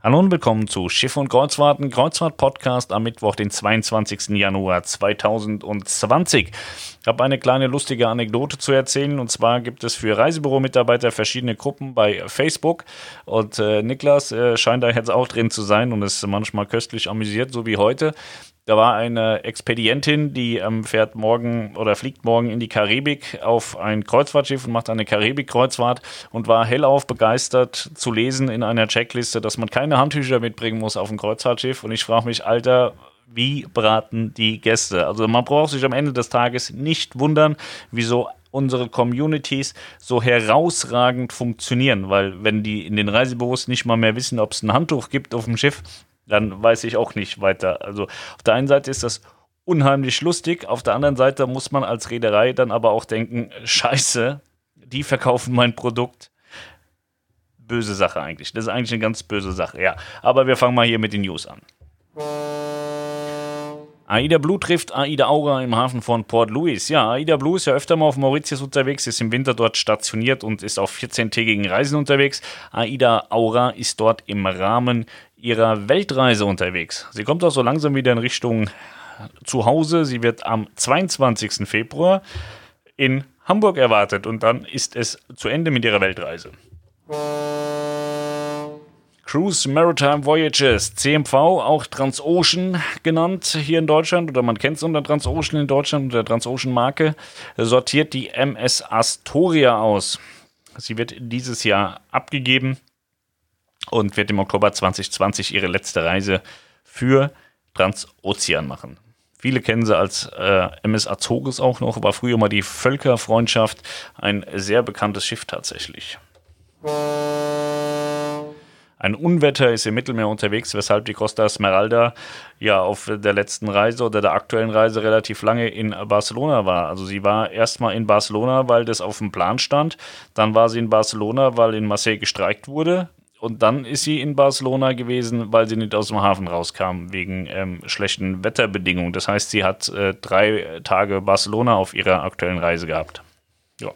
Hallo und willkommen zu Schiff und Kreuzfahrten, Kreuzfahrt-Podcast am Mittwoch, den 22. Januar 2020. Ich habe eine kleine lustige Anekdote zu erzählen und zwar gibt es für Reisebüro-Mitarbeiter verschiedene Gruppen bei Facebook und äh, Niklas äh, scheint da jetzt auch drin zu sein und ist manchmal köstlich amüsiert, so wie heute. Da war eine Expedientin, die ähm, fährt morgen oder fliegt morgen in die Karibik auf ein Kreuzfahrtschiff und macht eine Karibik-Kreuzfahrt und war hellauf begeistert zu lesen in einer Checkliste, dass man keine Handtücher mitbringen muss auf ein Kreuzfahrtschiff. Und ich frage mich, Alter, wie braten die Gäste? Also man braucht sich am Ende des Tages nicht wundern, wieso unsere Communities so herausragend funktionieren, weil wenn die in den Reisebüros nicht mal mehr wissen, ob es ein Handtuch gibt auf dem Schiff, dann weiß ich auch nicht weiter. Also auf der einen Seite ist das unheimlich lustig, auf der anderen Seite muss man als Reederei dann aber auch denken, scheiße, die verkaufen mein Produkt. Böse Sache eigentlich. Das ist eigentlich eine ganz böse Sache, ja. Aber wir fangen mal hier mit den News an. Aida Blue trifft Aida Aura im Hafen von Port Louis. Ja, Aida Blue ist ja öfter mal auf Mauritius unterwegs, ist im Winter dort stationiert und ist auf 14-tägigen Reisen unterwegs. Aida Aura ist dort im Rahmen ihrer Weltreise unterwegs. Sie kommt auch so langsam wieder in Richtung Zuhause. Sie wird am 22. Februar in Hamburg erwartet und dann ist es zu Ende mit ihrer Weltreise. Cruise Maritime Voyages, CMV, auch Transocean genannt hier in Deutschland, oder man kennt es unter Transocean in Deutschland, unter Transocean-Marke, sortiert die MS Astoria aus. Sie wird dieses Jahr abgegeben und wird im Oktober 2020 ihre letzte Reise für Transozean machen. Viele kennen sie als äh, MS Azores auch noch, war früher mal die Völkerfreundschaft, ein sehr bekanntes Schiff tatsächlich. Ein Unwetter ist im Mittelmeer unterwegs, weshalb die Costa Smeralda ja auf der letzten Reise oder der aktuellen Reise relativ lange in Barcelona war. Also sie war erstmal in Barcelona, weil das auf dem Plan stand. Dann war sie in Barcelona, weil in Marseille gestreikt wurde. Und dann ist sie in Barcelona gewesen, weil sie nicht aus dem Hafen rauskam, wegen ähm, schlechten Wetterbedingungen. Das heißt, sie hat äh, drei Tage Barcelona auf ihrer aktuellen Reise gehabt. Ja.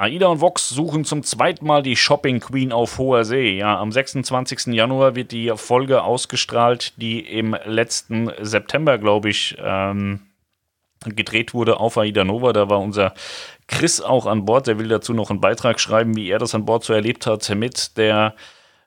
AIDA und Vox suchen zum zweiten Mal die Shopping Queen auf hoher See. Ja, am 26. Januar wird die Folge ausgestrahlt, die im letzten September, glaube ich, ähm, gedreht wurde auf Aida Nova. Da war unser Chris auch an Bord. Der will dazu noch einen Beitrag schreiben, wie er das an Bord so erlebt hat mit der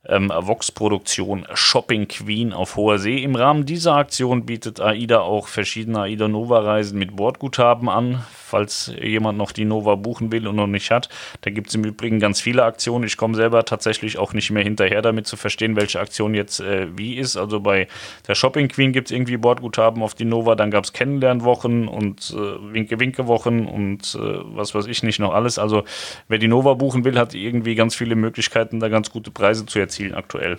ähm, Vox-Produktion Shopping Queen auf hoher See. Im Rahmen dieser Aktion bietet AIDA auch verschiedene AIDA Nova-Reisen mit Bordguthaben an, falls jemand noch die Nova buchen will und noch nicht hat. Da gibt es im Übrigen ganz viele Aktionen. Ich komme selber tatsächlich auch nicht mehr hinterher, damit zu verstehen, welche Aktion jetzt äh, wie ist. Also bei der Shopping Queen gibt es irgendwie Bordguthaben auf die Nova, dann gab es Kennenlernwochen und äh, Winke-Winke-Wochen und äh, was weiß ich nicht noch alles. Also wer die Nova buchen will, hat irgendwie ganz viele Möglichkeiten, da ganz gute Preise zu erzielen erzielen aktuell.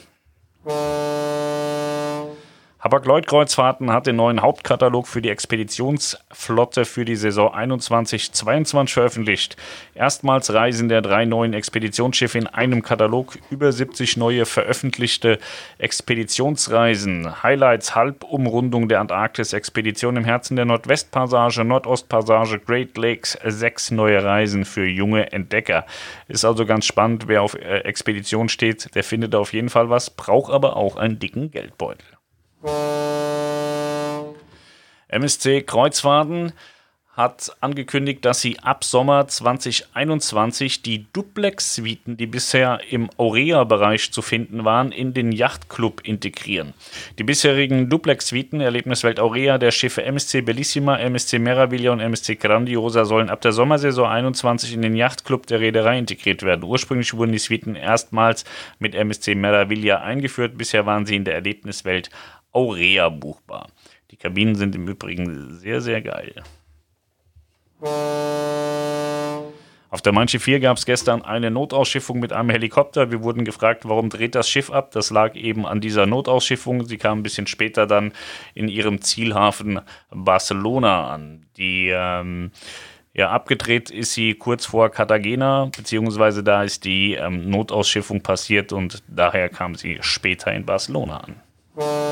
Hapag-Lloyd-Kreuzfahrten hat den neuen Hauptkatalog für die Expeditionsflotte für die Saison 21-22 veröffentlicht. Erstmals reisen der drei neuen Expeditionsschiffe in einem Katalog über 70 neue veröffentlichte Expeditionsreisen. Highlights Halbumrundung der Antarktis, Expedition im Herzen der Nordwestpassage, Nordostpassage, Great Lakes, sechs neue Reisen für junge Entdecker. Ist also ganz spannend, wer auf äh, Expedition steht, der findet auf jeden Fall was, braucht aber auch einen dicken Geldbeutel. MSC Kreuzfahrten hat angekündigt, dass sie ab Sommer 2021 die Duplex-Suiten, die bisher im Aurea-Bereich zu finden waren, in den Yachtclub integrieren. Die bisherigen Duplex-Suiten, Erlebniswelt Aurea der Schiffe MSC Bellissima, MSC Meraviglia und MSC Grandiosa, sollen ab der Sommersaison 21 in den Yachtclub der Reederei integriert werden. Ursprünglich wurden die Suiten erstmals mit MSC Meraviglia eingeführt, bisher waren sie in der Erlebniswelt Aurea buchbar. Die Kabinen sind im Übrigen sehr, sehr geil. Auf der Manche 4 gab es gestern eine Notausschiffung mit einem Helikopter. Wir wurden gefragt, warum dreht das Schiff ab? Das lag eben an dieser Notausschiffung. Sie kam ein bisschen später dann in ihrem Zielhafen Barcelona an. Die ähm, ja, abgedreht ist sie kurz vor Cartagena, beziehungsweise da ist die ähm, Notausschiffung passiert und daher kam sie später in Barcelona an.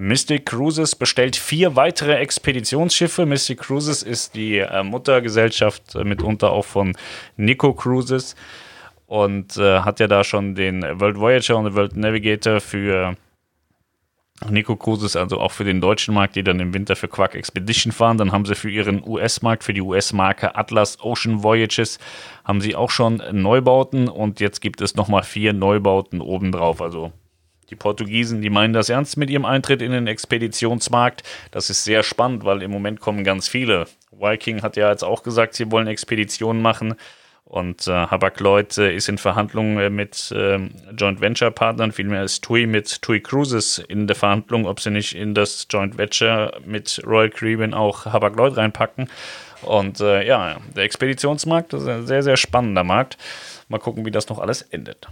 Mystic Cruises bestellt vier weitere Expeditionsschiffe. Mystic Cruises ist die äh, Muttergesellschaft äh, mitunter auch von Nico Cruises. und äh, hat ja da schon den World Voyager und den World Navigator für Nico Cruises, also auch für den deutschen Markt, die dann im Winter für Quark Expedition fahren. Dann haben sie für ihren US-Markt, für die US-Marke Atlas Ocean Voyages, haben sie auch schon Neubauten und jetzt gibt es nochmal vier Neubauten obendrauf. Also die Portugiesen, die meinen das ernst mit ihrem Eintritt in den Expeditionsmarkt. Das ist sehr spannend, weil im Moment kommen ganz viele. Viking hat ja jetzt auch gesagt, sie wollen Expeditionen machen. Und äh, Habak-Lloyd äh, ist in Verhandlungen äh, mit äh, Joint Venture Partnern, vielmehr ist TUI mit TUI Cruises in der Verhandlung, ob sie nicht in das Joint Venture mit Royal Caribbean auch Habak-Lloyd reinpacken. Und äh, ja, der Expeditionsmarkt ist ein sehr, sehr spannender Markt. Mal gucken, wie das noch alles endet.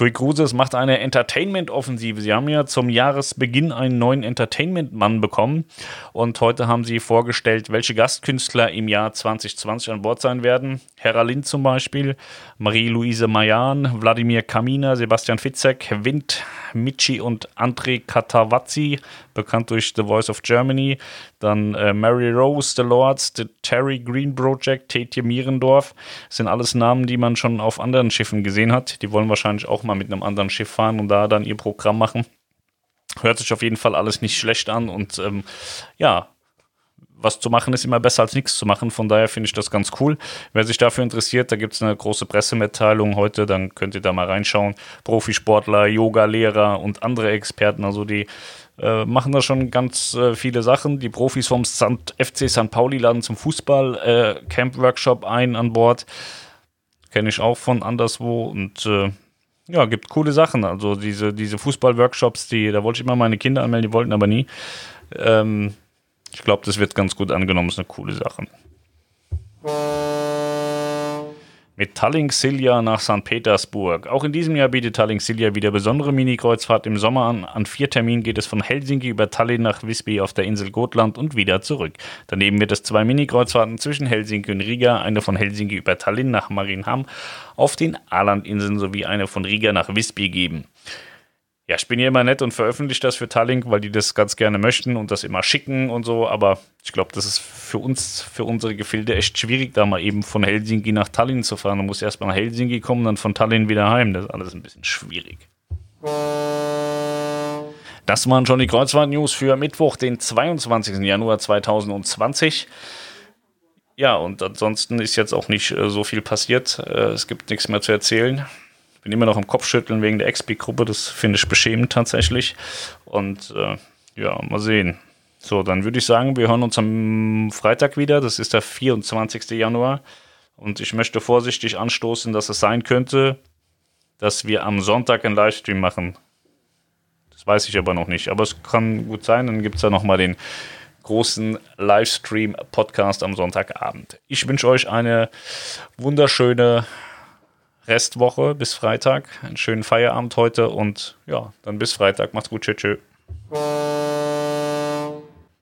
TUI Cruises macht eine Entertainment-Offensive. Sie haben ja zum Jahresbeginn einen neuen Entertainment-Mann bekommen und heute haben sie vorgestellt, welche Gastkünstler im Jahr 2020 an Bord sein werden. Hera Lind zum Beispiel, Marie-Louise Mayan, Wladimir Kamina, Sebastian Fitzek, Wind, Michi und André Katawazzi, bekannt durch The Voice of Germany. Dann äh, Mary Rose, The Lords, The Terry Green Project, Tetje Mierendorf. Das sind alles Namen, die man schon auf anderen Schiffen gesehen hat. Die wollen wahrscheinlich auch mal mit einem anderen Schiff fahren und da dann ihr Programm machen. Hört sich auf jeden Fall alles nicht schlecht an und ähm, ja, was zu machen ist immer besser als nichts zu machen. Von daher finde ich das ganz cool. Wer sich dafür interessiert, da gibt es eine große Pressemitteilung heute, dann könnt ihr da mal reinschauen. Profisportler, Yoga-Lehrer und andere Experten, also die äh, machen da schon ganz äh, viele Sachen. Die Profis vom St. FC St. Pauli laden zum Fußball-Camp-Workshop äh, ein an Bord. Kenne ich auch von anderswo und äh, ja, gibt coole Sachen. Also diese, diese Fußball-Workshops, die, da wollte ich immer meine Kinder anmelden, die wollten aber nie. Ähm, ich glaube, das wird ganz gut angenommen, ist eine coole Sache. Mit Tallink Silja nach St. Petersburg. Auch in diesem Jahr bietet Tallink Silja wieder besondere Mini-Kreuzfahrt im Sommer an. An vier Terminen geht es von Helsinki über Tallinn nach Visby auf der Insel Gotland und wieder zurück. Daneben wird es zwei Mini-Kreuzfahrten zwischen Helsinki und Riga, eine von Helsinki über Tallinn nach Marienham auf den Ålandinseln sowie eine von Riga nach Visby geben ja, ich bin hier immer nett und veröffentliche das für Tallink, weil die das ganz gerne möchten und das immer schicken und so. Aber ich glaube, das ist für uns, für unsere Gefilde echt schwierig, da mal eben von Helsinki nach Tallinn zu fahren. Du musst erst mal nach Helsinki kommen, dann von Tallinn wieder heim. Das ist alles ein bisschen schwierig. Das waren schon die Kreuzfahrt-News für Mittwoch, den 22. Januar 2020. Ja, und ansonsten ist jetzt auch nicht äh, so viel passiert. Äh, es gibt nichts mehr zu erzählen bin immer noch am Kopfschütteln wegen der XP-Gruppe. Das finde ich beschämend tatsächlich. Und äh, ja, mal sehen. So, dann würde ich sagen, wir hören uns am Freitag wieder. Das ist der 24. Januar. Und ich möchte vorsichtig anstoßen, dass es sein könnte, dass wir am Sonntag einen Livestream machen. Das weiß ich aber noch nicht. Aber es kann gut sein. Dann gibt es da nochmal den großen Livestream-Podcast am Sonntagabend. Ich wünsche euch eine wunderschöne Restwoche bis Freitag. Einen schönen Feierabend heute und ja, dann bis Freitag. Macht's gut. Tschüss. tschüss.